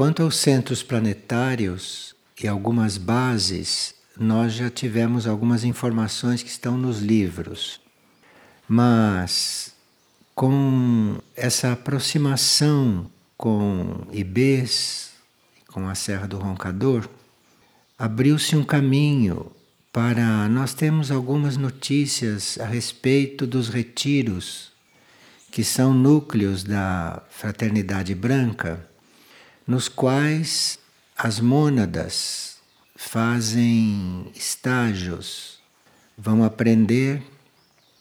Quanto aos centros planetários e algumas bases, nós já tivemos algumas informações que estão nos livros. Mas com essa aproximação com Ibês, com a Serra do Roncador, abriu-se um caminho para nós temos algumas notícias a respeito dos retiros, que são núcleos da fraternidade branca, nos quais as mônadas fazem estágios, vão aprender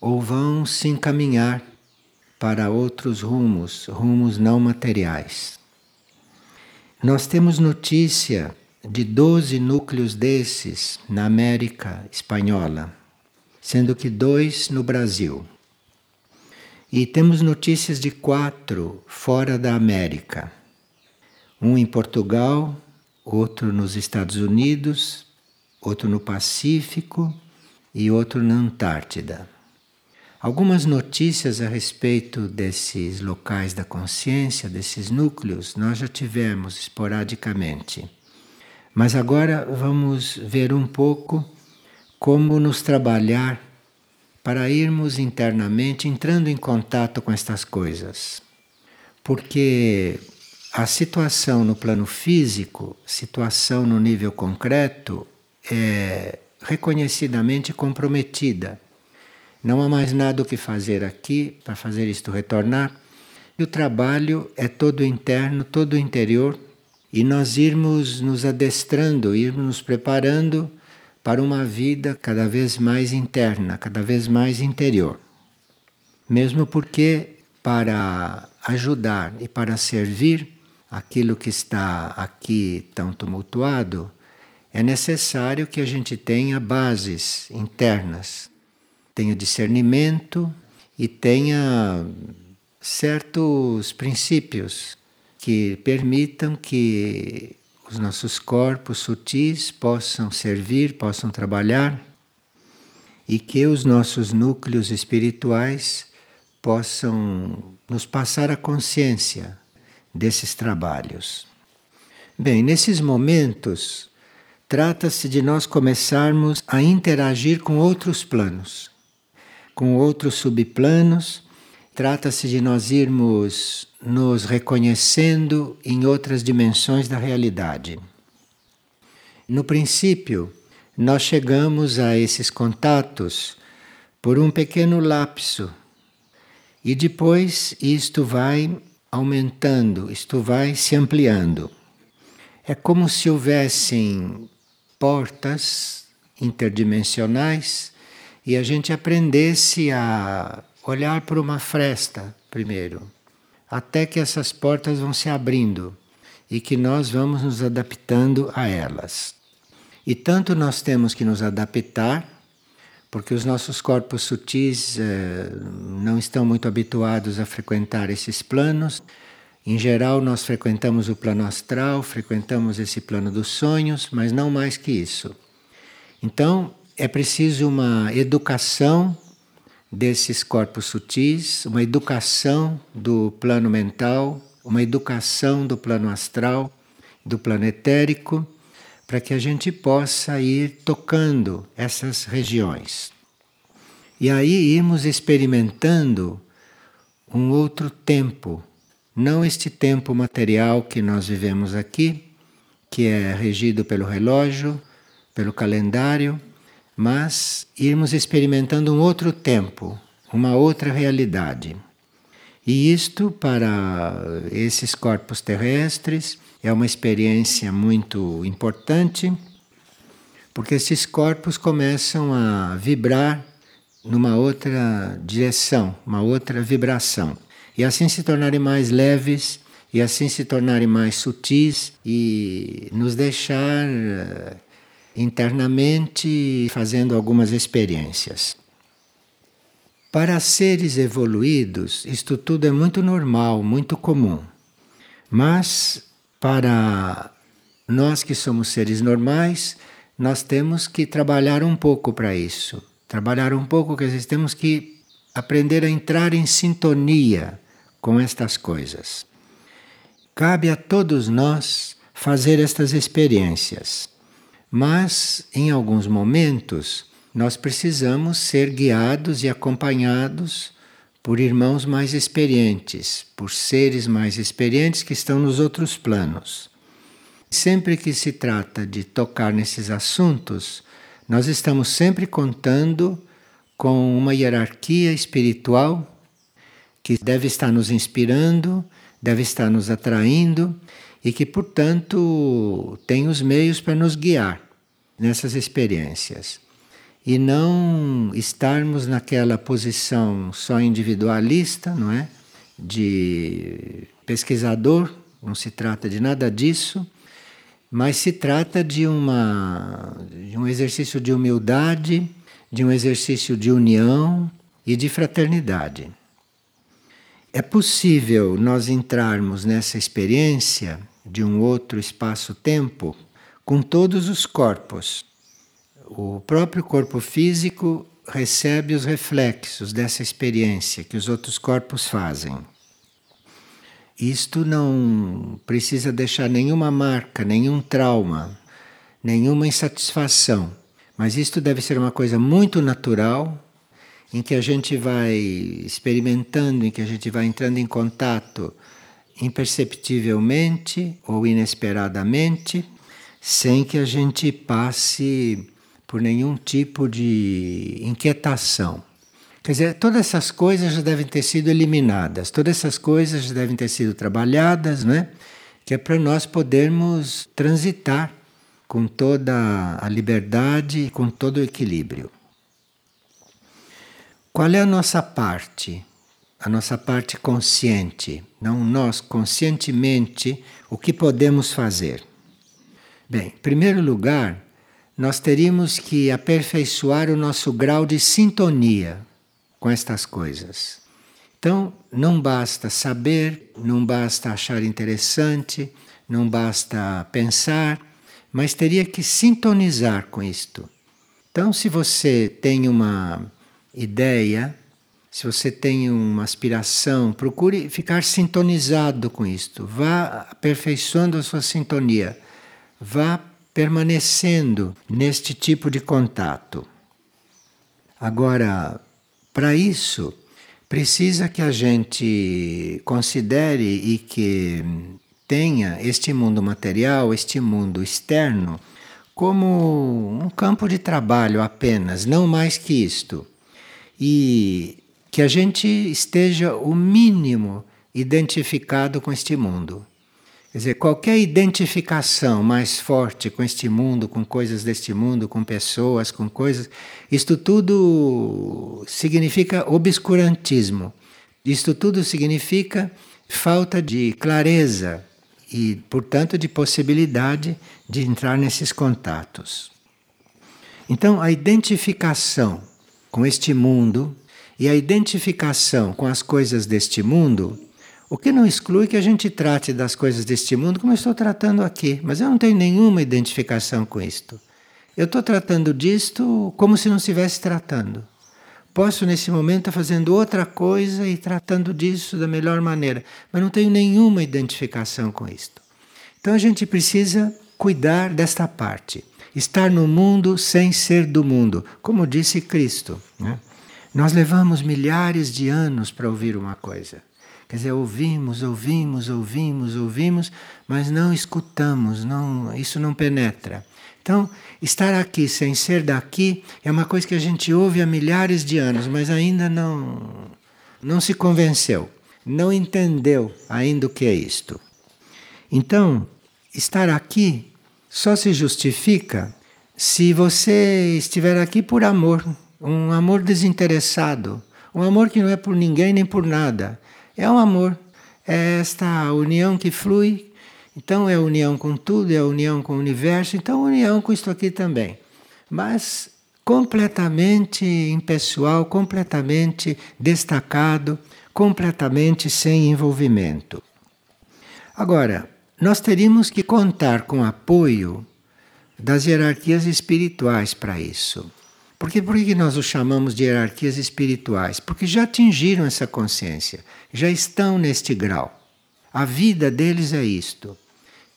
ou vão se encaminhar para outros rumos, rumos não materiais. Nós temos notícia de 12 núcleos desses na América Espanhola, sendo que dois no Brasil. E temos notícias de quatro fora da América: um em Portugal, outro nos Estados Unidos, outro no Pacífico e outro na Antártida. Algumas notícias a respeito desses locais da consciência, desses núcleos, nós já tivemos esporadicamente. Mas agora vamos ver um pouco como nos trabalhar para irmos internamente entrando em contato com estas coisas. Porque a situação no plano físico, situação no nível concreto, é reconhecidamente comprometida não há mais nada o que fazer aqui para fazer isto retornar. E o trabalho é todo interno, todo interior, e nós irmos nos adestrando, irmos nos preparando para uma vida cada vez mais interna, cada vez mais interior. Mesmo porque para ajudar e para servir aquilo que está aqui tão tumultuado, é necessário que a gente tenha bases internas. Tenha discernimento e tenha certos princípios que permitam que os nossos corpos sutis possam servir, possam trabalhar e que os nossos núcleos espirituais possam nos passar a consciência desses trabalhos. Bem, nesses momentos, trata-se de nós começarmos a interagir com outros planos com outros subplanos. Trata-se de nós irmos nos reconhecendo em outras dimensões da realidade. No princípio, nós chegamos a esses contatos por um pequeno lapso e depois isto vai aumentando, isto vai se ampliando. É como se houvessem portas interdimensionais e a gente aprendesse a olhar por uma fresta primeiro, até que essas portas vão se abrindo e que nós vamos nos adaptando a elas. E tanto nós temos que nos adaptar, porque os nossos corpos sutis eh, não estão muito habituados a frequentar esses planos. Em geral, nós frequentamos o plano astral, frequentamos esse plano dos sonhos, mas não mais que isso. Então, é preciso uma educação desses corpos sutis, uma educação do plano mental, uma educação do plano astral, do plano etérico, para que a gente possa ir tocando essas regiões. E aí irmos experimentando um outro tempo, não este tempo material que nós vivemos aqui, que é regido pelo relógio, pelo calendário, mas irmos experimentando um outro tempo, uma outra realidade. E isto, para esses corpos terrestres, é uma experiência muito importante, porque esses corpos começam a vibrar numa outra direção, uma outra vibração. E assim se tornarem mais leves, e assim se tornarem mais sutis e nos deixar internamente fazendo algumas experiências. Para seres evoluídos, isto tudo é muito normal, muito comum. Mas para nós que somos seres normais, nós temos que trabalhar um pouco para isso. Trabalhar um pouco, quer dizer, temos que aprender a entrar em sintonia com estas coisas. Cabe a todos nós fazer estas experiências. Mas, em alguns momentos, nós precisamos ser guiados e acompanhados por irmãos mais experientes, por seres mais experientes que estão nos outros planos. Sempre que se trata de tocar nesses assuntos, nós estamos sempre contando com uma hierarquia espiritual que deve estar nos inspirando, deve estar nos atraindo e que, portanto, tem os meios para nos guiar nessas experiências. E não estarmos naquela posição só individualista, não é? De pesquisador, não se trata de nada disso, mas se trata de, uma, de um exercício de humildade, de um exercício de união e de fraternidade. É possível nós entrarmos nessa experiência de um outro espaço-tempo com todos os corpos. O próprio corpo físico recebe os reflexos dessa experiência que os outros corpos fazem. Isto não precisa deixar nenhuma marca, nenhum trauma, nenhuma insatisfação, mas isto deve ser uma coisa muito natural, em que a gente vai experimentando, em que a gente vai entrando em contato imperceptivelmente ou inesperadamente, sem que a gente passe por nenhum tipo de inquietação. Quer dizer, todas essas coisas já devem ter sido eliminadas, todas essas coisas já devem ter sido trabalhadas, não é? Que é para nós podermos transitar com toda a liberdade e com todo o equilíbrio. Qual é a nossa parte? A nossa parte consciente, não nós conscientemente, o que podemos fazer? Bem, em primeiro lugar, nós teríamos que aperfeiçoar o nosso grau de sintonia com estas coisas. Então, não basta saber, não basta achar interessante, não basta pensar, mas teria que sintonizar com isto. Então, se você tem uma ideia, se você tem uma aspiração, procure ficar sintonizado com isto. Vá aperfeiçoando a sua sintonia. Vá permanecendo neste tipo de contato. Agora, para isso, precisa que a gente considere e que tenha este mundo material, este mundo externo, como um campo de trabalho apenas, não mais que isto e que a gente esteja o mínimo identificado com este mundo. Quer dizer, qualquer identificação mais forte com este mundo, com coisas deste mundo, com pessoas, com coisas, isto tudo significa obscurantismo. Isto tudo significa falta de clareza e, portanto, de possibilidade de entrar nesses contatos. Então, a identificação com este mundo e a identificação com as coisas deste mundo, o que não exclui que a gente trate das coisas deste mundo como eu estou tratando aqui, mas eu não tenho nenhuma identificação com isto. Eu estou tratando disto como se não estivesse tratando. Posso nesse momento estar fazendo outra coisa e tratando disso da melhor maneira, mas não tenho nenhuma identificação com isto. Então a gente precisa cuidar desta parte estar no mundo sem ser do mundo, como disse Cristo. Né? Nós levamos milhares de anos para ouvir uma coisa. Quer dizer, ouvimos, ouvimos, ouvimos, ouvimos, mas não escutamos, não, isso não penetra. Então, estar aqui sem ser daqui é uma coisa que a gente ouve há milhares de anos, mas ainda não, não se convenceu, não entendeu ainda o que é isto. Então, estar aqui só se justifica se você estiver aqui por amor, um amor desinteressado, um amor que não é por ninguém nem por nada. É um amor, é esta união que flui. Então é a união com tudo, é a união com o universo, então união com isto aqui também. Mas completamente impessoal, completamente destacado, completamente sem envolvimento. Agora, nós teríamos que contar com apoio das hierarquias espirituais para isso. Porque por que nós os chamamos de hierarquias espirituais? Porque já atingiram essa consciência, já estão neste grau. A vida deles é isto,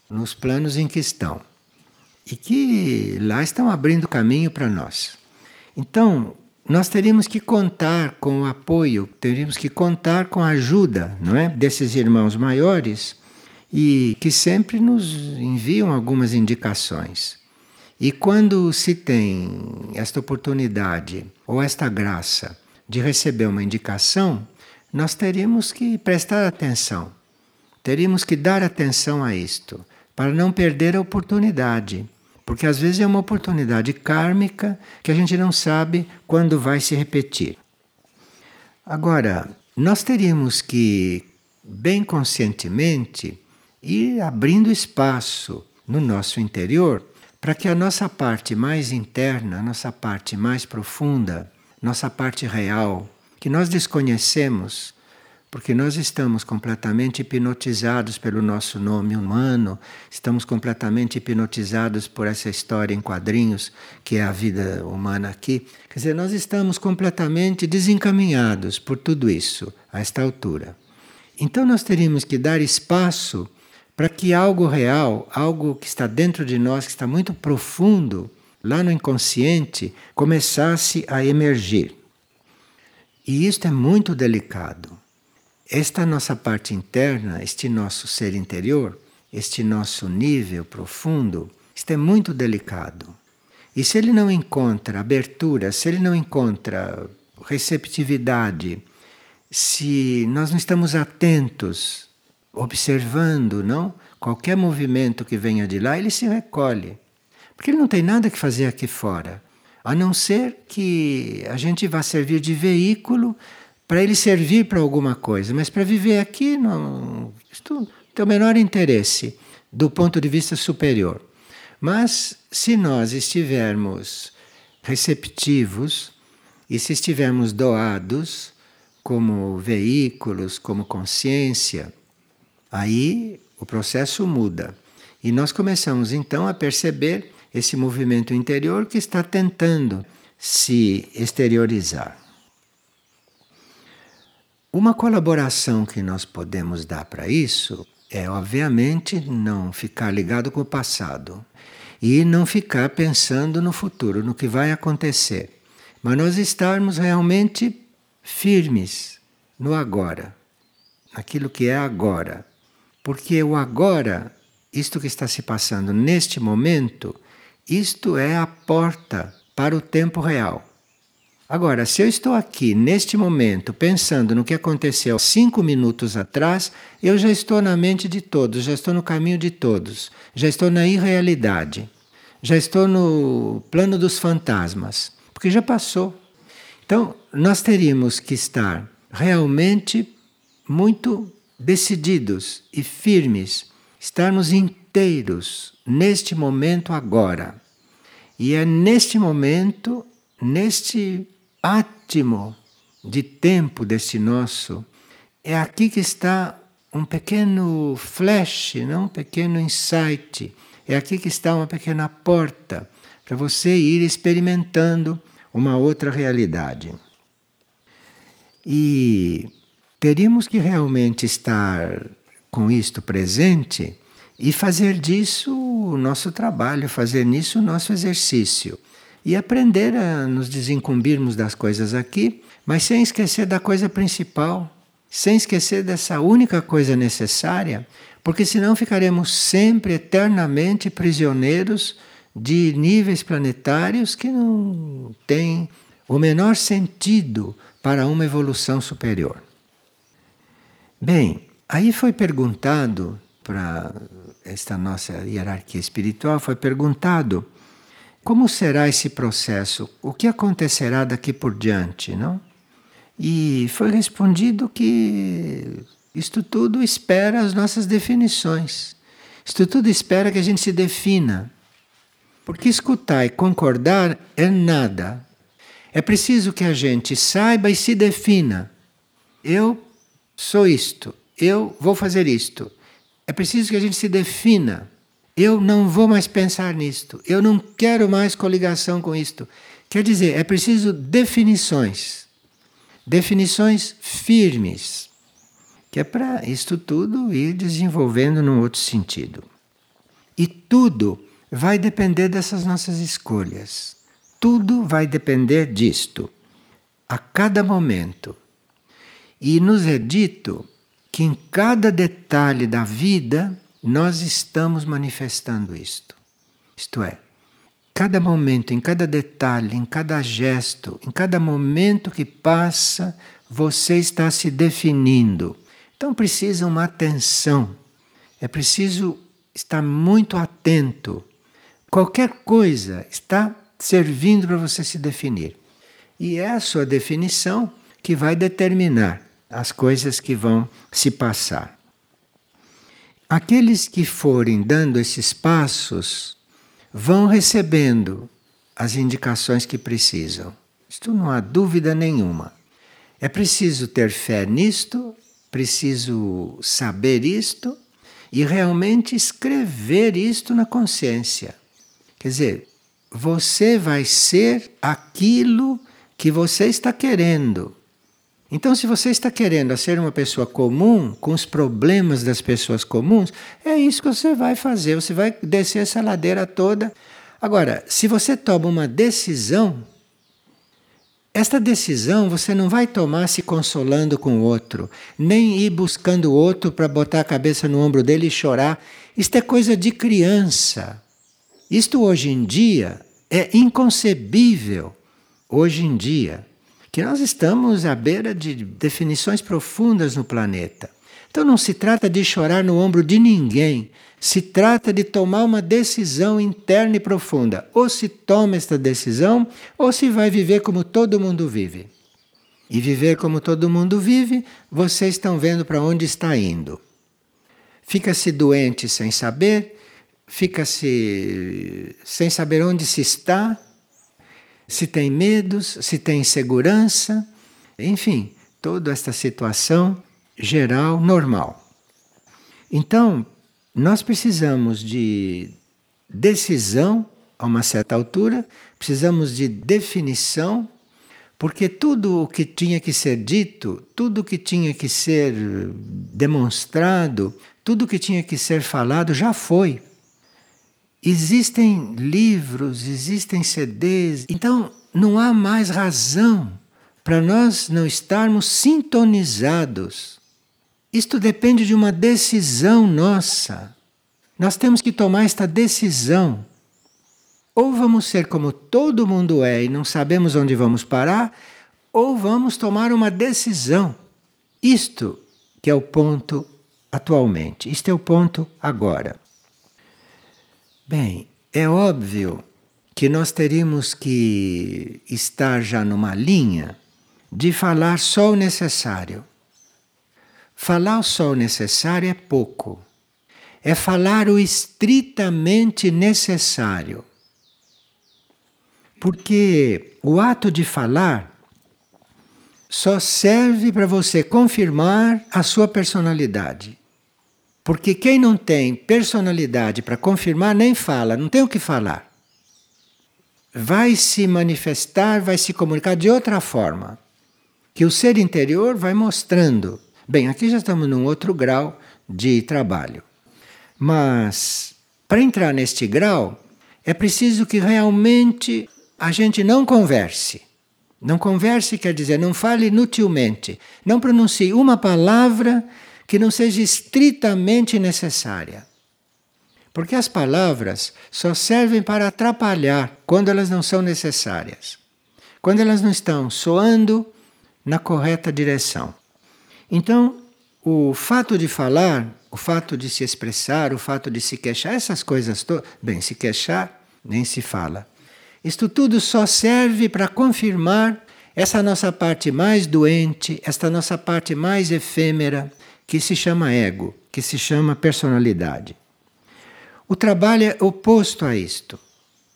nos planos em que estão. E que lá estão abrindo caminho para nós. Então, nós teríamos que contar com o apoio, teríamos que contar com a ajuda, não é, desses irmãos maiores e que sempre nos enviam algumas indicações. E quando se tem esta oportunidade ou esta graça de receber uma indicação, nós teríamos que prestar atenção, teríamos que dar atenção a isto, para não perder a oportunidade. Porque às vezes é uma oportunidade kármica que a gente não sabe quando vai se repetir. Agora, nós teríamos que, bem conscientemente, ir abrindo espaço no nosso interior para que a nossa parte mais interna, a nossa parte mais profunda, nossa parte real, que nós desconhecemos, porque nós estamos completamente hipnotizados pelo nosso nome humano, estamos completamente hipnotizados por essa história em quadrinhos que é a vida humana aqui. Quer dizer, nós estamos completamente desencaminhados por tudo isso a esta altura. Então nós teríamos que dar espaço para que algo real, algo que está dentro de nós, que está muito profundo, lá no inconsciente, começasse a emergir. E isto é muito delicado. Esta nossa parte interna, este nosso ser interior, este nosso nível profundo, isto é muito delicado. E se ele não encontra abertura, se ele não encontra receptividade, se nós não estamos atentos, observando, não? Qualquer movimento que venha de lá, ele se recolhe. Porque ele não tem nada que fazer aqui fora, a não ser que a gente vá servir de veículo para ele servir para alguma coisa, mas para viver aqui não, isto tem o menor interesse do ponto de vista superior. Mas se nós estivermos receptivos e se estivermos doados como veículos, como consciência, aí o processo muda. E nós começamos então a perceber esse movimento interior que está tentando se exteriorizar. Uma colaboração que nós podemos dar para isso é, obviamente, não ficar ligado com o passado e não ficar pensando no futuro, no que vai acontecer, mas nós estarmos realmente firmes no agora, naquilo que é agora. Porque o agora, isto que está se passando neste momento, isto é a porta para o tempo real. Agora, se eu estou aqui neste momento pensando no que aconteceu cinco minutos atrás, eu já estou na mente de todos, já estou no caminho de todos, já estou na irrealidade, já estou no plano dos fantasmas, porque já passou. Então, nós teríamos que estar realmente muito decididos e firmes, estarmos inteiros neste momento agora. E é neste momento, neste átimo de tempo desse nosso, é aqui que está um pequeno flash, não? um pequeno insight. É aqui que está uma pequena porta para você ir experimentando uma outra realidade. E teríamos que realmente estar com isto presente e fazer disso o nosso trabalho, fazer nisso o nosso exercício e aprender a nos desincumbirmos das coisas aqui, mas sem esquecer da coisa principal, sem esquecer dessa única coisa necessária, porque senão ficaremos sempre eternamente prisioneiros de níveis planetários que não têm o menor sentido para uma evolução superior. Bem, aí foi perguntado para esta nossa hierarquia espiritual, foi perguntado como será esse processo? O que acontecerá daqui por diante, não? E foi respondido que isto tudo espera as nossas definições. Isto tudo espera que a gente se defina. Porque escutar e concordar é nada. É preciso que a gente saiba e se defina. Eu sou isto, eu vou fazer isto. É preciso que a gente se defina. Eu não vou mais pensar nisto. Eu não quero mais coligação com isto. Quer dizer, é preciso definições. Definições firmes. que é para isto tudo ir desenvolvendo num outro sentido. E tudo vai depender dessas nossas escolhas. Tudo vai depender disto, a cada momento. E nos é dito que em cada detalhe da vida nós estamos manifestando isto. Isto é, cada momento, em cada detalhe, em cada gesto, em cada momento que passa, você está se definindo. Então precisa uma atenção. É preciso estar muito atento. Qualquer coisa está servindo para você se definir. E é a sua definição que vai determinar as coisas que vão se passar. Aqueles que forem dando esses passos vão recebendo as indicações que precisam. Isto não há dúvida nenhuma. É preciso ter fé nisto, preciso saber isto e realmente escrever isto na consciência. Quer dizer, você vai ser aquilo que você está querendo. Então, se você está querendo ser uma pessoa comum, com os problemas das pessoas comuns, é isso que você vai fazer. Você vai descer essa ladeira toda. Agora, se você toma uma decisão, esta decisão você não vai tomar se consolando com o outro, nem ir buscando o outro para botar a cabeça no ombro dele e chorar. Isto é coisa de criança. Isto hoje em dia é inconcebível. Hoje em dia que nós estamos à beira de definições profundas no planeta. Então não se trata de chorar no ombro de ninguém, se trata de tomar uma decisão interna e profunda. Ou se toma esta decisão, ou se vai viver como todo mundo vive. E viver como todo mundo vive, vocês estão vendo para onde está indo. Fica-se doente sem saber, fica-se sem saber onde se está, se tem medos, se tem insegurança, enfim, toda esta situação geral normal. Então, nós precisamos de decisão a uma certa altura, precisamos de definição, porque tudo o que tinha que ser dito, tudo o que tinha que ser demonstrado, tudo o que tinha que ser falado já foi. Existem livros, existem CDs, então não há mais razão para nós não estarmos sintonizados. Isto depende de uma decisão nossa. Nós temos que tomar esta decisão. Ou vamos ser como todo mundo é e não sabemos onde vamos parar, ou vamos tomar uma decisão. Isto que é o ponto atualmente, isto é o ponto agora. Bem, é óbvio que nós teríamos que estar já numa linha de falar só o necessário. Falar só o necessário é pouco. É falar o estritamente necessário. Porque o ato de falar só serve para você confirmar a sua personalidade. Porque quem não tem personalidade para confirmar nem fala, não tem o que falar. Vai se manifestar, vai se comunicar de outra forma. Que o ser interior vai mostrando. Bem, aqui já estamos num outro grau de trabalho. Mas para entrar neste grau, é preciso que realmente a gente não converse. Não converse quer dizer, não fale inutilmente. Não pronuncie uma palavra que não seja estritamente necessária. Porque as palavras só servem para atrapalhar quando elas não são necessárias. Quando elas não estão soando na correta direção. Então, o fato de falar, o fato de se expressar, o fato de se queixar, essas coisas todas. Bem, se queixar, nem se fala. Isto tudo só serve para confirmar essa nossa parte mais doente, esta nossa parte mais efêmera, que se chama ego, que se chama personalidade. O trabalho é oposto a isto.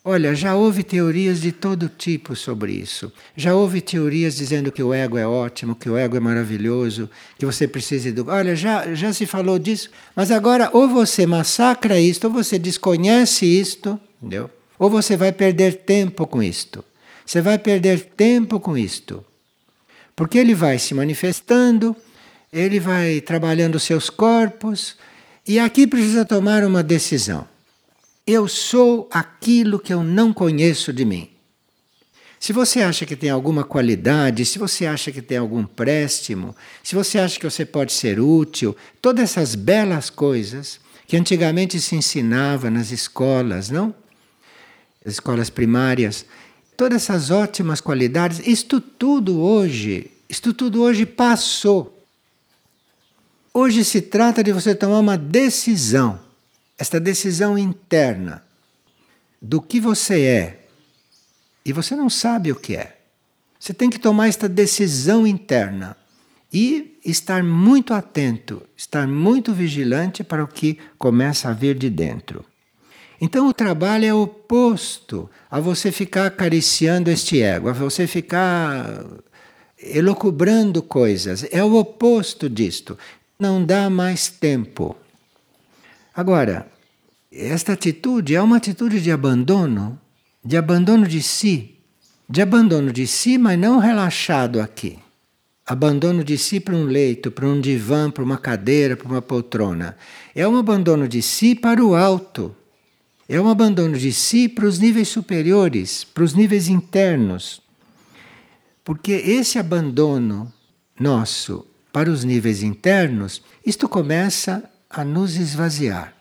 Olha, já houve teorias de todo tipo sobre isso. Já houve teorias dizendo que o ego é ótimo, que o ego é maravilhoso, que você precisa do. Olha, já, já se falou disso, mas agora ou você massacra isto, ou você desconhece isto, entendeu? Ou você vai perder tempo com isto. Você vai perder tempo com isto. Porque ele vai se manifestando, ele vai trabalhando seus corpos e aqui precisa tomar uma decisão. Eu sou aquilo que eu não conheço de mim. Se você acha que tem alguma qualidade, se você acha que tem algum préstimo, se você acha que você pode ser útil, todas essas belas coisas que antigamente se ensinava nas escolas, não? As escolas primárias, todas essas ótimas qualidades, isto tudo hoje, isto tudo hoje passou. Hoje se trata de você tomar uma decisão, esta decisão interna do que você é, e você não sabe o que é. Você tem que tomar esta decisão interna e estar muito atento, estar muito vigilante para o que começa a vir de dentro. Então o trabalho é oposto a você ficar acariciando este ego, a você ficar elocubrando coisas. É o oposto disto. Não dá mais tempo. Agora, esta atitude é uma atitude de abandono de abandono de si, de abandono de si, mas não relaxado aqui. Abandono de si para um leito, para um divã, para uma cadeira, para uma poltrona. É um abandono de si para o alto. É um abandono de si para os níveis superiores, para os níveis internos. Porque esse abandono nosso para os níveis internos, isto começa a nos esvaziar.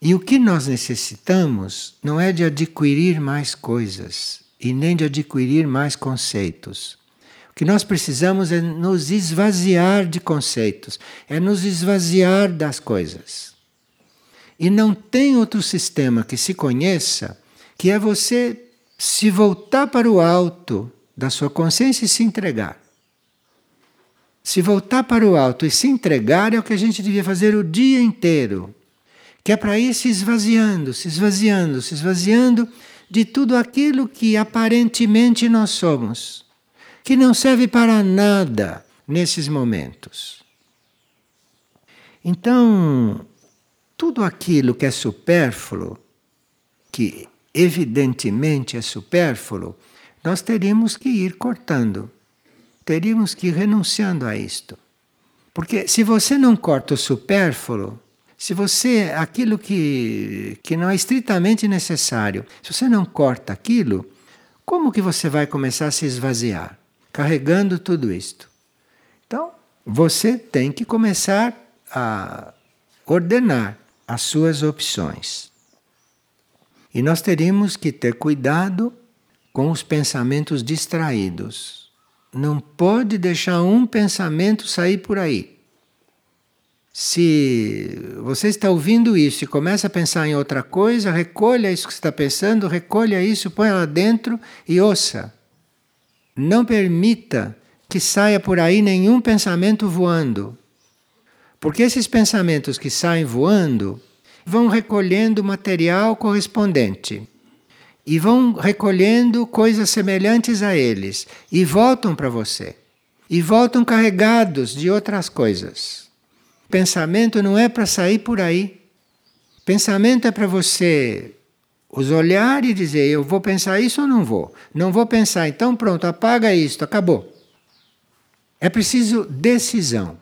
E o que nós necessitamos não é de adquirir mais coisas e nem de adquirir mais conceitos. O que nós precisamos é nos esvaziar de conceitos, é nos esvaziar das coisas. E não tem outro sistema que se conheça que é você se voltar para o alto da sua consciência e se entregar. Se voltar para o alto e se entregar é o que a gente devia fazer o dia inteiro que é para ir se esvaziando, se esvaziando, se esvaziando de tudo aquilo que aparentemente nós somos, que não serve para nada nesses momentos. Então, tudo aquilo que é supérfluo, que evidentemente é supérfluo, nós teríamos que ir cortando, teríamos que ir renunciando a isto. Porque se você não corta o supérfluo, se você, aquilo que, que não é estritamente necessário, se você não corta aquilo, como que você vai começar a se esvaziar? Carregando tudo isto. Então, você tem que começar a ordenar as suas opções. E nós teríamos que ter cuidado com os pensamentos distraídos. Não pode deixar um pensamento sair por aí. Se você está ouvindo isso e começa a pensar em outra coisa, recolha isso que está pensando, recolha isso, põe lá dentro e ouça. Não permita que saia por aí nenhum pensamento voando. Porque esses pensamentos que saem voando vão recolhendo material correspondente e vão recolhendo coisas semelhantes a eles e voltam para você. E voltam carregados de outras coisas. Pensamento não é para sair por aí. Pensamento é para você os olhar e dizer: eu vou pensar isso ou não vou? Não vou pensar, então pronto, apaga isto, acabou. É preciso decisão.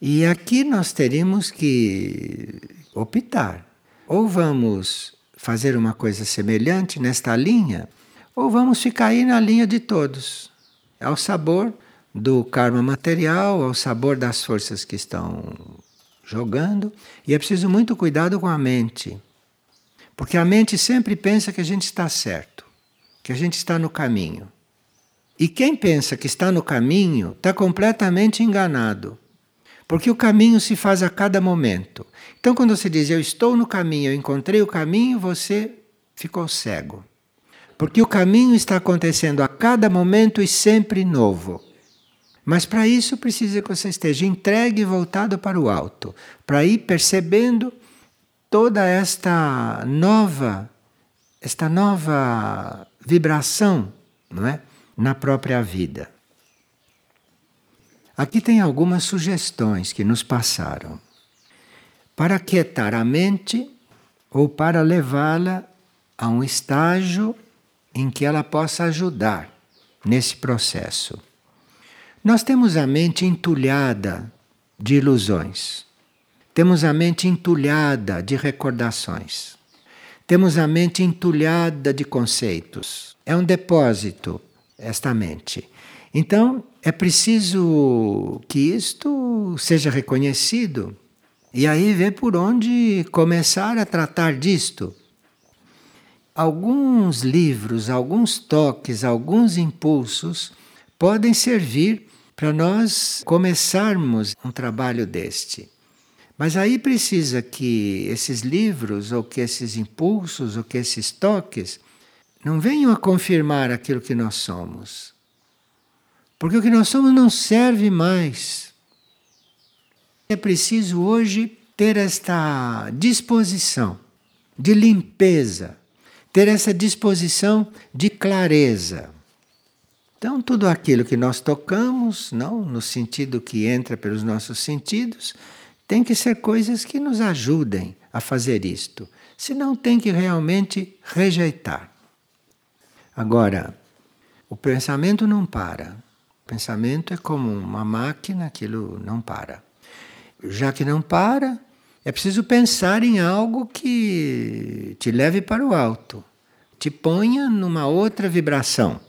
E aqui nós teríamos que optar. Ou vamos fazer uma coisa semelhante nesta linha, ou vamos ficar aí na linha de todos. É o sabor do karma material ao sabor das forças que estão jogando. E é preciso muito cuidado com a mente. Porque a mente sempre pensa que a gente está certo, que a gente está no caminho. E quem pensa que está no caminho está completamente enganado. Porque o caminho se faz a cada momento. Então, quando você diz eu estou no caminho, eu encontrei o caminho, você ficou cego. Porque o caminho está acontecendo a cada momento e sempre novo. Mas para isso precisa que você esteja entregue e voltado para o alto, para ir percebendo toda esta nova, esta nova vibração, não é, na própria vida. Aqui tem algumas sugestões que nos passaram. Para quietar a mente ou para levá-la a um estágio em que ela possa ajudar nesse processo. Nós temos a mente entulhada de ilusões. Temos a mente entulhada de recordações. Temos a mente entulhada de conceitos. É um depósito, esta mente. Então, é preciso que isto seja reconhecido e aí ver por onde começar a tratar disto. Alguns livros, alguns toques, alguns impulsos podem servir para nós começarmos um trabalho deste. Mas aí precisa que esses livros, ou que esses impulsos, ou que esses toques, não venham a confirmar aquilo que nós somos. Porque o que nós somos não serve mais. É preciso hoje ter esta disposição de limpeza, ter essa disposição de clareza. Então, tudo aquilo que nós tocamos, não no sentido que entra pelos nossos sentidos, tem que ser coisas que nos ajudem a fazer isto. Senão, tem que realmente rejeitar. Agora, o pensamento não para. O pensamento é como uma máquina, aquilo não para. Já que não para, é preciso pensar em algo que te leve para o alto, te ponha numa outra vibração.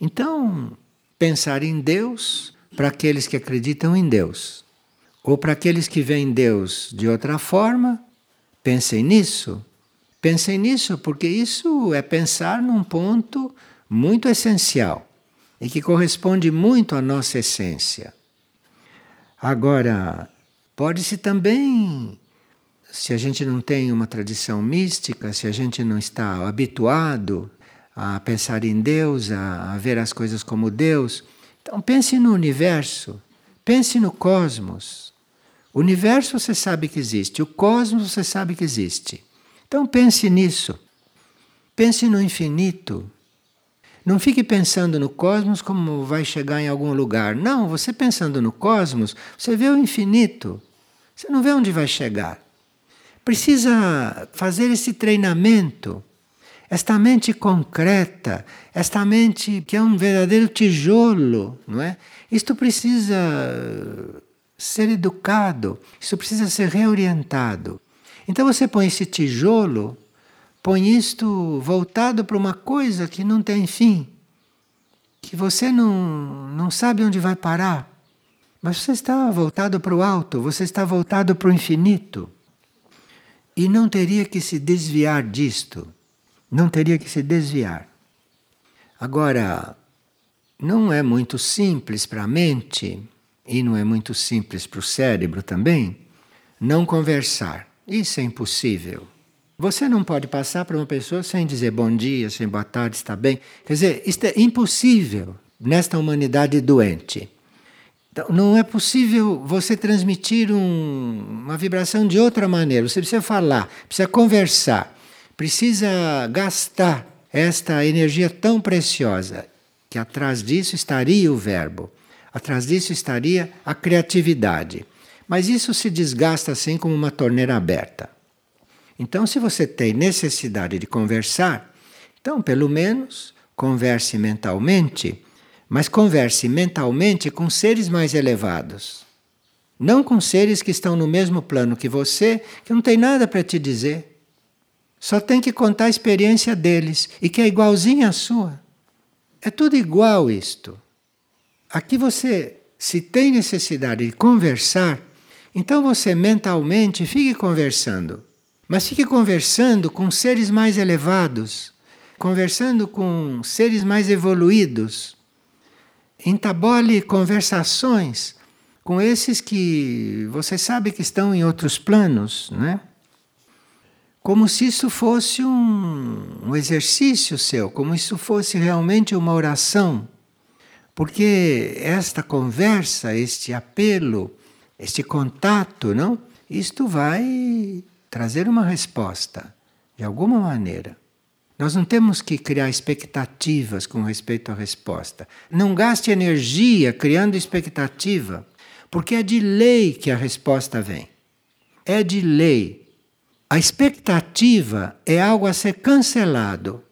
Então, pensar em Deus para aqueles que acreditam em Deus, ou para aqueles que veem Deus de outra forma, pensem nisso. Pensem nisso, porque isso é pensar num ponto muito essencial e que corresponde muito à nossa essência. Agora, pode-se também, se a gente não tem uma tradição mística, se a gente não está habituado a pensar em Deus, a, a ver as coisas como Deus. Então pense no universo, pense no cosmos. O universo você sabe que existe, o cosmos você sabe que existe. Então pense nisso. Pense no infinito. Não fique pensando no cosmos como vai chegar em algum lugar. Não, você pensando no cosmos, você vê o infinito. Você não vê onde vai chegar. Precisa fazer esse treinamento esta mente concreta, esta mente que é um verdadeiro tijolo, não é? Isto precisa ser educado, isso precisa ser reorientado. Então você põe esse tijolo, põe isto voltado para uma coisa que não tem fim, que você não, não sabe onde vai parar. Mas você está voltado para o alto, você está voltado para o infinito. E não teria que se desviar disto não teria que se desviar. Agora, não é muito simples para a mente, e não é muito simples para o cérebro também, não conversar. Isso é impossível. Você não pode passar para uma pessoa sem dizer bom dia, sem boa tarde, está bem. Quer dizer, isto é impossível nesta humanidade doente. Então, não é possível você transmitir um, uma vibração de outra maneira. Você precisa falar, precisa conversar precisa gastar esta energia tão preciosa, que atrás disso estaria o verbo, atrás disso estaria a criatividade. Mas isso se desgasta assim como uma torneira aberta. Então, se você tem necessidade de conversar, então pelo menos converse mentalmente, mas converse mentalmente com seres mais elevados. Não com seres que estão no mesmo plano que você, que não tem nada para te dizer. Só tem que contar a experiência deles e que é igualzinha à sua. É tudo igual isto. Aqui você, se tem necessidade de conversar, então você mentalmente fique conversando. Mas fique conversando com seres mais elevados, conversando com seres mais evoluídos. Entabole conversações com esses que você sabe que estão em outros planos, né? como se isso fosse um, um exercício seu, como se isso fosse realmente uma oração. Porque esta conversa, este apelo, este contato, não? Isto vai trazer uma resposta, de alguma maneira. Nós não temos que criar expectativas com respeito à resposta. Não gaste energia criando expectativa, porque é de lei que a resposta vem. É de lei. A expectativa é algo a ser cancelado,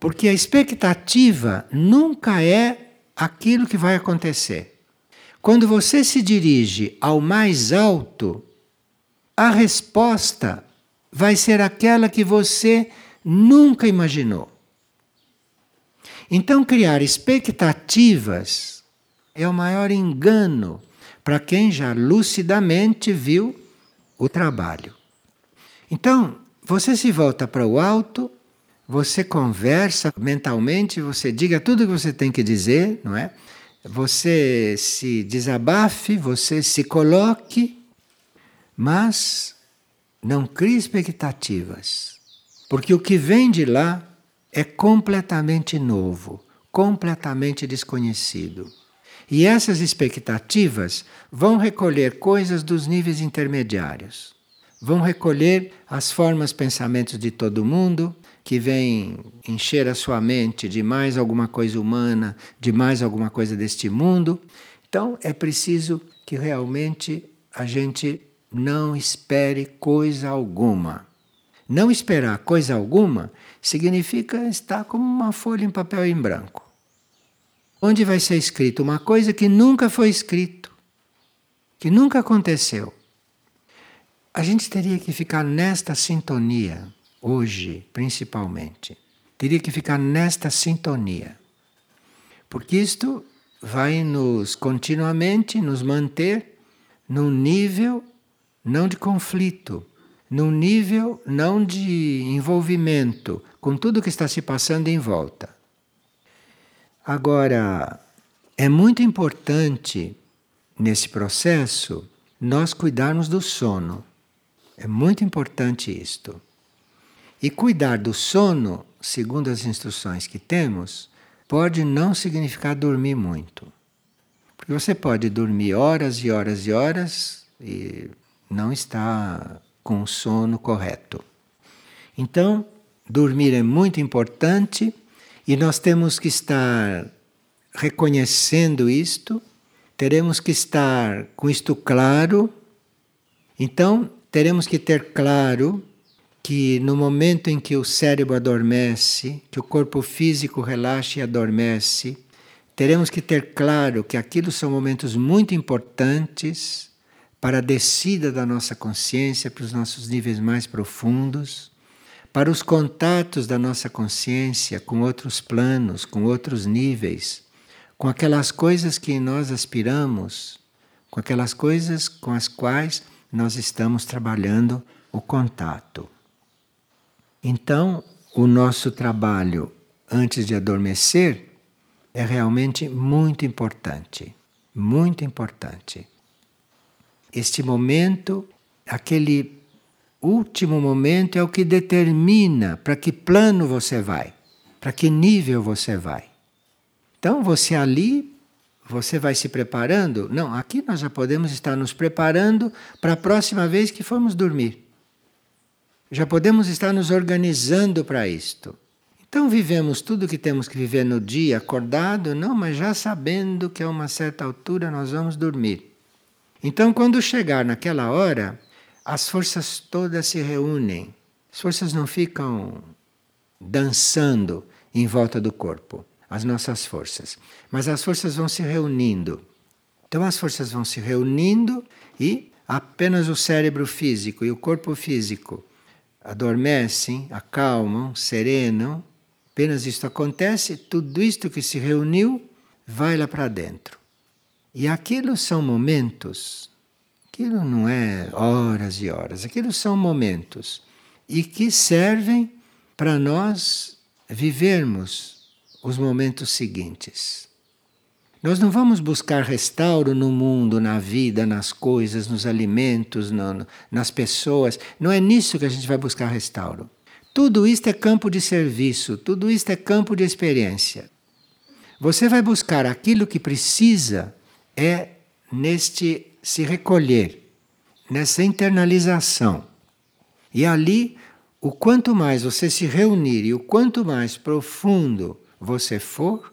porque a expectativa nunca é aquilo que vai acontecer. Quando você se dirige ao mais alto, a resposta vai ser aquela que você nunca imaginou. Então, criar expectativas é o maior engano para quem já lucidamente viu o trabalho. Então, você se volta para o alto, você conversa mentalmente, você diga tudo o que você tem que dizer, não é? Você se desabafe, você se coloque, mas não crie expectativas, porque o que vem de lá é completamente novo, completamente desconhecido. E essas expectativas vão recolher coisas dos níveis intermediários. Vão recolher as formas, pensamentos de todo mundo, que vêm encher a sua mente de mais alguma coisa humana, de mais alguma coisa deste mundo. Então é preciso que realmente a gente não espere coisa alguma. Não esperar coisa alguma significa estar como uma folha em papel em branco. Onde vai ser escrito uma coisa que nunca foi escrito, que nunca aconteceu. A gente teria que ficar nesta sintonia, hoje principalmente. Teria que ficar nesta sintonia. Porque isto vai nos continuamente nos manter num nível não de conflito, num nível não de envolvimento com tudo que está se passando em volta. Agora, é muito importante nesse processo nós cuidarmos do sono. É muito importante isto. E cuidar do sono, segundo as instruções que temos, pode não significar dormir muito. Porque você pode dormir horas e horas e horas e não está com o sono correto. Então, dormir é muito importante e nós temos que estar reconhecendo isto, teremos que estar com isto claro. Então, teremos que ter claro que no momento em que o cérebro adormece, que o corpo físico relaxa e adormece, teremos que ter claro que aquilo são momentos muito importantes para a descida da nossa consciência para os nossos níveis mais profundos, para os contatos da nossa consciência com outros planos, com outros níveis, com aquelas coisas que nós aspiramos, com aquelas coisas com as quais nós estamos trabalhando o contato. Então, o nosso trabalho antes de adormecer é realmente muito importante, muito importante. Este momento, aquele último momento, é o que determina para que plano você vai, para que nível você vai. Então, você ali, você vai se preparando. Não, aqui nós já podemos estar nos preparando para a próxima vez que formos dormir. Já podemos estar nos organizando para isto. Então vivemos tudo o que temos que viver no dia acordado, não, mas já sabendo que a uma certa altura nós vamos dormir. Então, quando chegar naquela hora, as forças todas se reúnem. As forças não ficam dançando em volta do corpo, as nossas forças, mas as forças vão se reunindo. Então, as forças vão se reunindo e apenas o cérebro físico e o corpo físico adormecem, acalmam, serenam. Apenas isto acontece, tudo isto que se reuniu vai lá para dentro. E aquilo são momentos, aquilo não é horas e horas, aquilo são momentos e que servem para nós vivermos os momentos seguintes. Nós não vamos buscar restauro no mundo, na vida, nas coisas, nos alimentos, no, nas pessoas. Não é nisso que a gente vai buscar restauro. Tudo isto é campo de serviço, tudo isto é campo de experiência. Você vai buscar aquilo que precisa é neste se recolher, nessa internalização. E ali, o quanto mais você se reunir e o quanto mais profundo você for,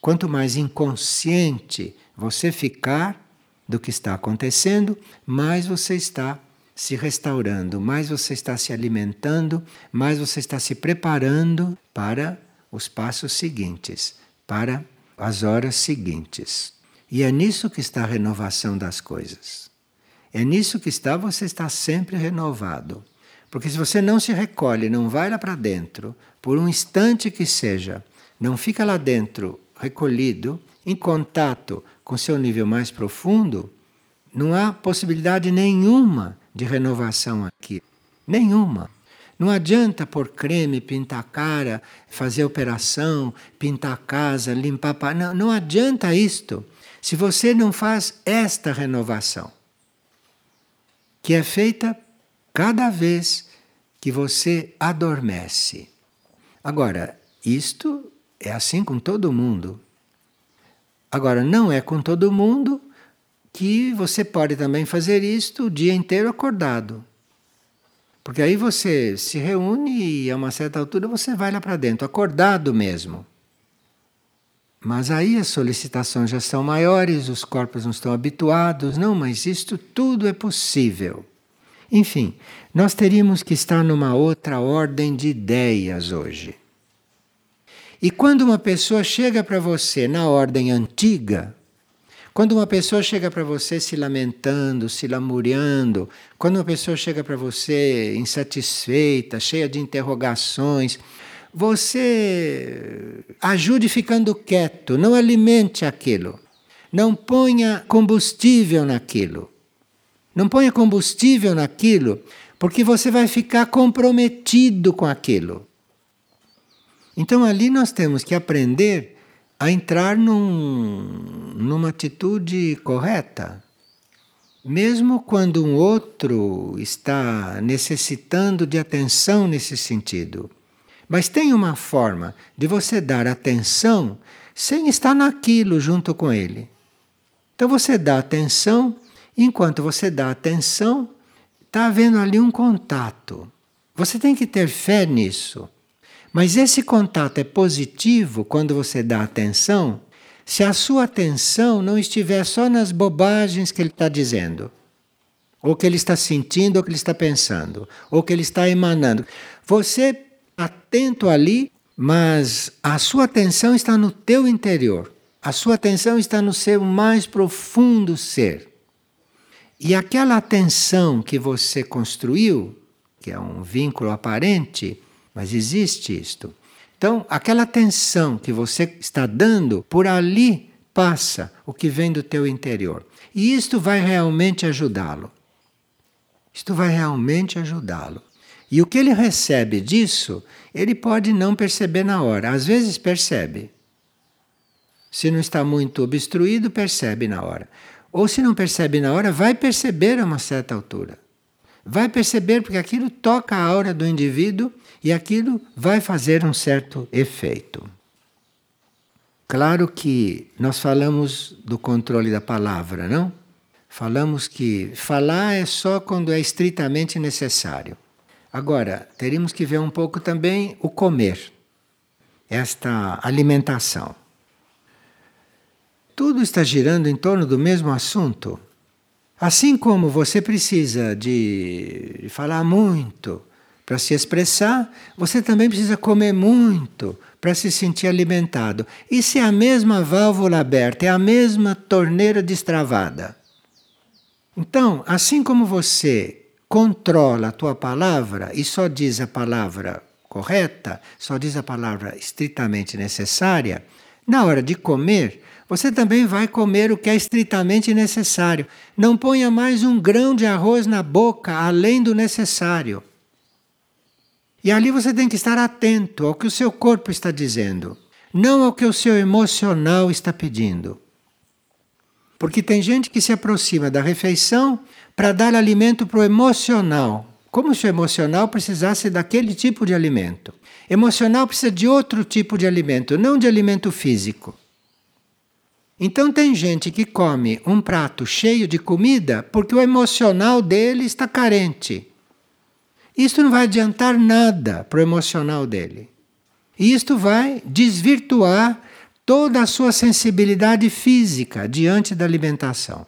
quanto mais inconsciente você ficar do que está acontecendo, mais você está se restaurando, mais você está se alimentando, mais você está se preparando para os passos seguintes, para as horas seguintes. E é nisso que está a renovação das coisas. É nisso que está você está sempre renovado. Porque se você não se recolhe, não vai lá para dentro, por um instante que seja, não fica lá dentro recolhido, em contato com seu nível mais profundo, não há possibilidade nenhuma de renovação aqui. Nenhuma. Não adianta pôr creme, pintar a cara, fazer operação, pintar a casa, limpar. Não, não adianta isto se você não faz esta renovação, que é feita cada vez que você adormece. Agora, isto é assim com todo mundo. Agora, não é com todo mundo que você pode também fazer isto o dia inteiro acordado. Porque aí você se reúne e a uma certa altura você vai lá para dentro, acordado mesmo. Mas aí as solicitações já são maiores, os corpos não estão habituados. Não, mas isto tudo é possível. Enfim, nós teríamos que estar numa outra ordem de ideias hoje. E quando uma pessoa chega para você na ordem antiga, quando uma pessoa chega para você se lamentando, se lamuriando, quando uma pessoa chega para você insatisfeita, cheia de interrogações, você ajude ficando quieto, não alimente aquilo. Não ponha combustível naquilo. Não ponha combustível naquilo, porque você vai ficar comprometido com aquilo. Então ali nós temos que aprender a entrar num, numa atitude correta. Mesmo quando um outro está necessitando de atenção nesse sentido. Mas tem uma forma de você dar atenção sem estar naquilo junto com ele. Então você dá atenção, enquanto você dá atenção, está havendo ali um contato. Você tem que ter fé nisso. Mas esse contato é positivo quando você dá atenção, se a sua atenção não estiver só nas bobagens que ele está dizendo, ou que ele está sentindo, ou que ele está pensando, ou que ele está emanando. Você atento ali, mas a sua atenção está no teu interior. A sua atenção está no seu mais profundo ser. E aquela atenção que você construiu, que é um vínculo aparente, mas existe isto. Então, aquela atenção que você está dando, por ali passa o que vem do teu interior. E isto vai realmente ajudá-lo. Isto vai realmente ajudá-lo. E o que ele recebe disso, ele pode não perceber na hora. Às vezes percebe. Se não está muito obstruído, percebe na hora. Ou se não percebe na hora, vai perceber a uma certa altura. Vai perceber porque aquilo toca a aura do indivíduo e aquilo vai fazer um certo efeito. Claro que nós falamos do controle da palavra, não? Falamos que falar é só quando é estritamente necessário. Agora, teríamos que ver um pouco também o comer, esta alimentação. Tudo está girando em torno do mesmo assunto. Assim como você precisa de falar muito para se expressar, você também precisa comer muito para se sentir alimentado. Isso é a mesma válvula aberta, é a mesma torneira destravada. Então, assim como você controla a tua palavra e só diz a palavra correta, só diz a palavra estritamente necessária, na hora de comer, você também vai comer o que é estritamente necessário. Não ponha mais um grão de arroz na boca além do necessário. E ali você tem que estar atento ao que o seu corpo está dizendo, não ao que o seu emocional está pedindo. Porque tem gente que se aproxima da refeição para dar alimento para o emocional, como se o emocional precisasse daquele tipo de alimento. Emocional precisa de outro tipo de alimento, não de alimento físico. Então tem gente que come um prato cheio de comida porque o emocional dele está carente. Isto não vai adiantar nada para o emocional dele. E isto vai desvirtuar toda a sua sensibilidade física diante da alimentação.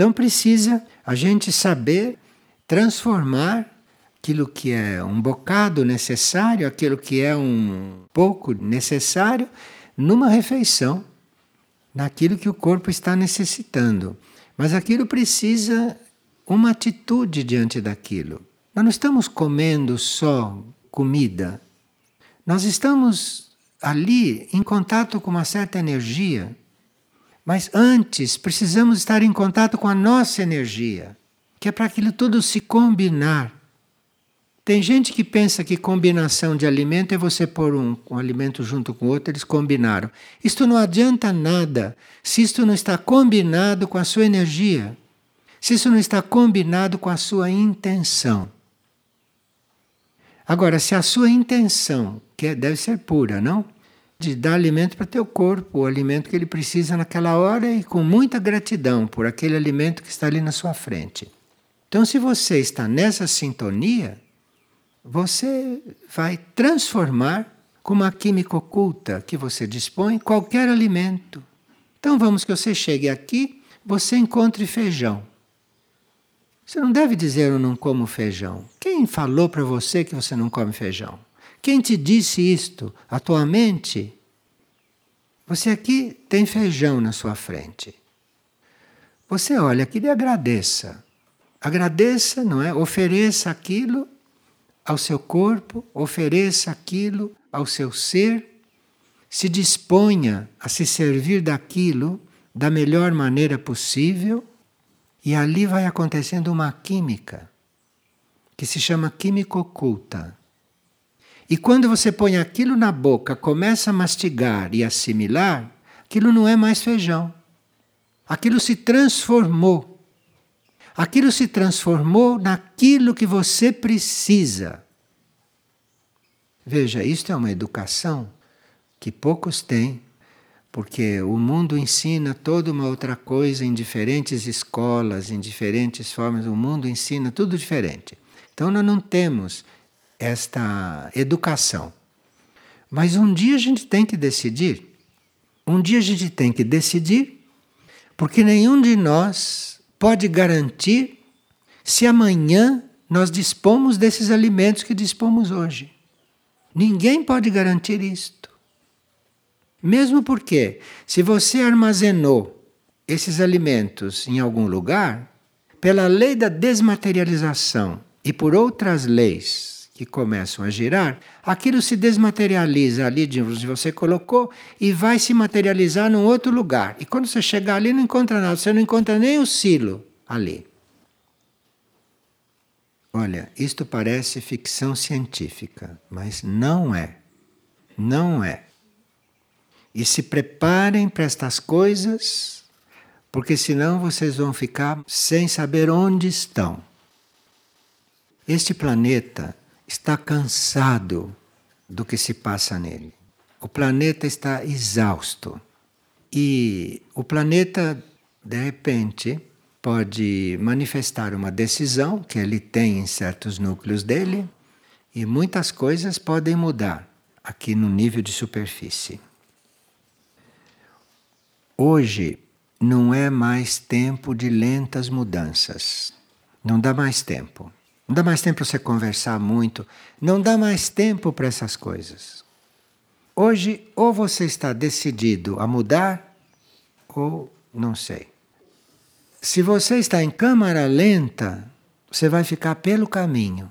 Então precisa a gente saber transformar aquilo que é um bocado necessário, aquilo que é um pouco necessário, numa refeição, naquilo que o corpo está necessitando. Mas aquilo precisa uma atitude diante daquilo. Nós não estamos comendo só comida. Nós estamos ali em contato com uma certa energia. Mas antes precisamos estar em contato com a nossa energia, que é para aquilo tudo se combinar. Tem gente que pensa que combinação de alimento é você pôr um, um alimento junto com outro, eles combinaram. Isto não adianta nada se isto não está combinado com a sua energia, se isso não está combinado com a sua intenção. Agora, se a sua intenção, que é, deve ser pura, não? De dar alimento para teu corpo, o alimento que ele precisa naquela hora e com muita gratidão por aquele alimento que está ali na sua frente. Então, se você está nessa sintonia, você vai transformar com uma química oculta que você dispõe qualquer alimento. Então vamos que você chegue aqui, você encontre feijão. Você não deve dizer eu não como feijão. Quem falou para você que você não come feijão? Quem te disse isto? A tua mente? Você aqui tem feijão na sua frente. Você olha aquilo e agradeça. Agradeça, não é? Ofereça aquilo ao seu corpo, ofereça aquilo ao seu ser, se disponha a se servir daquilo da melhor maneira possível, e ali vai acontecendo uma química que se chama química oculta. E quando você põe aquilo na boca, começa a mastigar e assimilar, aquilo não é mais feijão. Aquilo se transformou aquilo se transformou naquilo que você precisa. Veja, isto é uma educação que poucos têm, porque o mundo ensina toda uma outra coisa em diferentes escolas, em diferentes formas, o mundo ensina tudo diferente. Então nós não temos esta educação. Mas um dia a gente tem que decidir. Um dia a gente tem que decidir, porque nenhum de nós pode garantir se amanhã nós dispomos desses alimentos que dispomos hoje. Ninguém pode garantir isto. Mesmo porque, se você armazenou esses alimentos em algum lugar, pela lei da desmaterialização e por outras leis que começam a girar, aquilo se desmaterializa ali de onde você colocou e vai se materializar num outro lugar. E quando você chegar ali, não encontra nada, você não encontra nem o silo ali. Olha, isto parece ficção científica, mas não é. Não é. E se preparem para estas coisas, porque senão vocês vão ficar sem saber onde estão. Este planeta está cansado do que se passa nele. O planeta está exausto. E o planeta, de repente, pode manifestar uma decisão que ele tem em certos núcleos dele, e muitas coisas podem mudar aqui no nível de superfície. Hoje não é mais tempo de lentas mudanças. Não dá mais tempo. Não dá mais tempo para você conversar muito. Não dá mais tempo para essas coisas. Hoje, ou você está decidido a mudar, ou não sei. Se você está em câmara lenta, você vai ficar pelo caminho.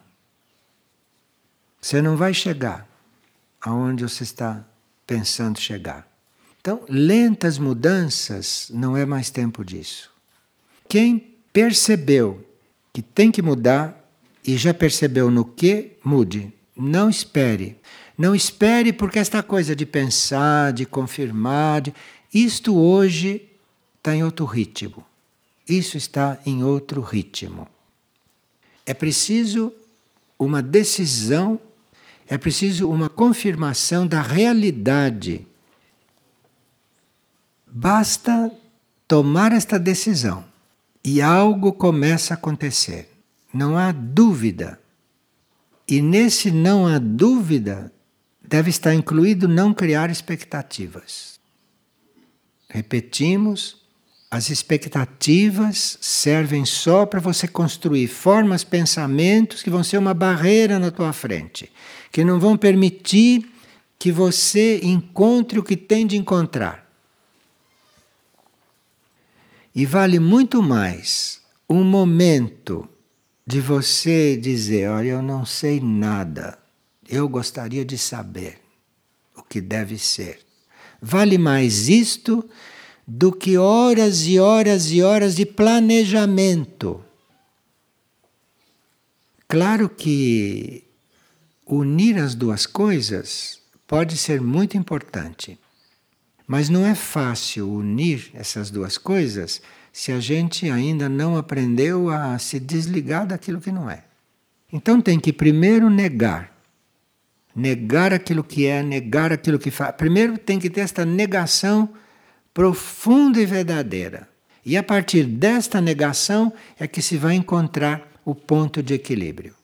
Você não vai chegar aonde você está pensando chegar. Então, lentas mudanças não é mais tempo disso. Quem percebeu que tem que mudar, e já percebeu no que, mude. Não espere. Não espere porque esta coisa de pensar, de confirmar, de... isto hoje está em outro ritmo. Isso está em outro ritmo. É preciso uma decisão, é preciso uma confirmação da realidade. Basta tomar esta decisão e algo começa a acontecer. Não há dúvida. E nesse não há dúvida deve estar incluído não criar expectativas. Repetimos, as expectativas servem só para você construir formas, pensamentos que vão ser uma barreira na tua frente, que não vão permitir que você encontre o que tem de encontrar. E vale muito mais um momento de você dizer: Olha, eu não sei nada, eu gostaria de saber o que deve ser. Vale mais isto do que horas e horas e horas de planejamento. Claro que unir as duas coisas pode ser muito importante, mas não é fácil unir essas duas coisas se a gente ainda não aprendeu a se desligar daquilo que não é. Então tem que primeiro negar. Negar aquilo que é, negar aquilo que faz. Primeiro tem que ter esta negação profunda e verdadeira. E a partir desta negação é que se vai encontrar o ponto de equilíbrio.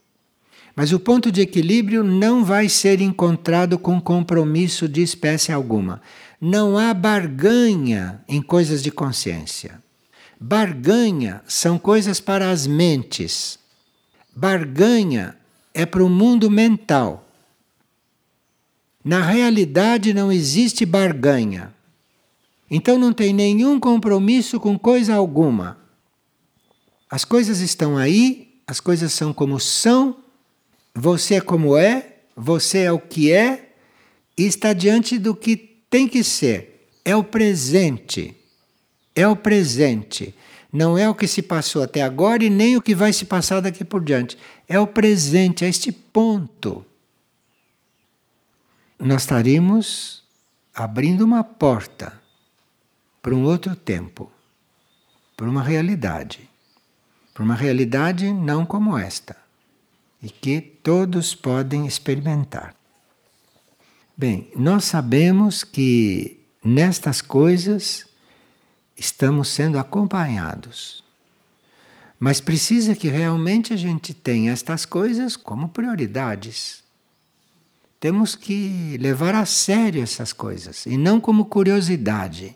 Mas o ponto de equilíbrio não vai ser encontrado com compromisso de espécie alguma. Não há barganha em coisas de consciência. Barganha são coisas para as mentes. Barganha é para o mundo mental. Na realidade não existe barganha. Então não tem nenhum compromisso com coisa alguma. As coisas estão aí, as coisas são como são, você é como é, você é o que é e está diante do que tem que ser. É o presente. É o presente. Não é o que se passou até agora e nem o que vai se passar daqui por diante. É o presente, é este ponto. Nós estaríamos abrindo uma porta para um outro tempo, para uma realidade, para uma realidade não como esta, e que todos podem experimentar. Bem, nós sabemos que nestas coisas estamos sendo acompanhados. Mas precisa que realmente a gente tenha estas coisas como prioridades. Temos que levar a sério essas coisas e não como curiosidade.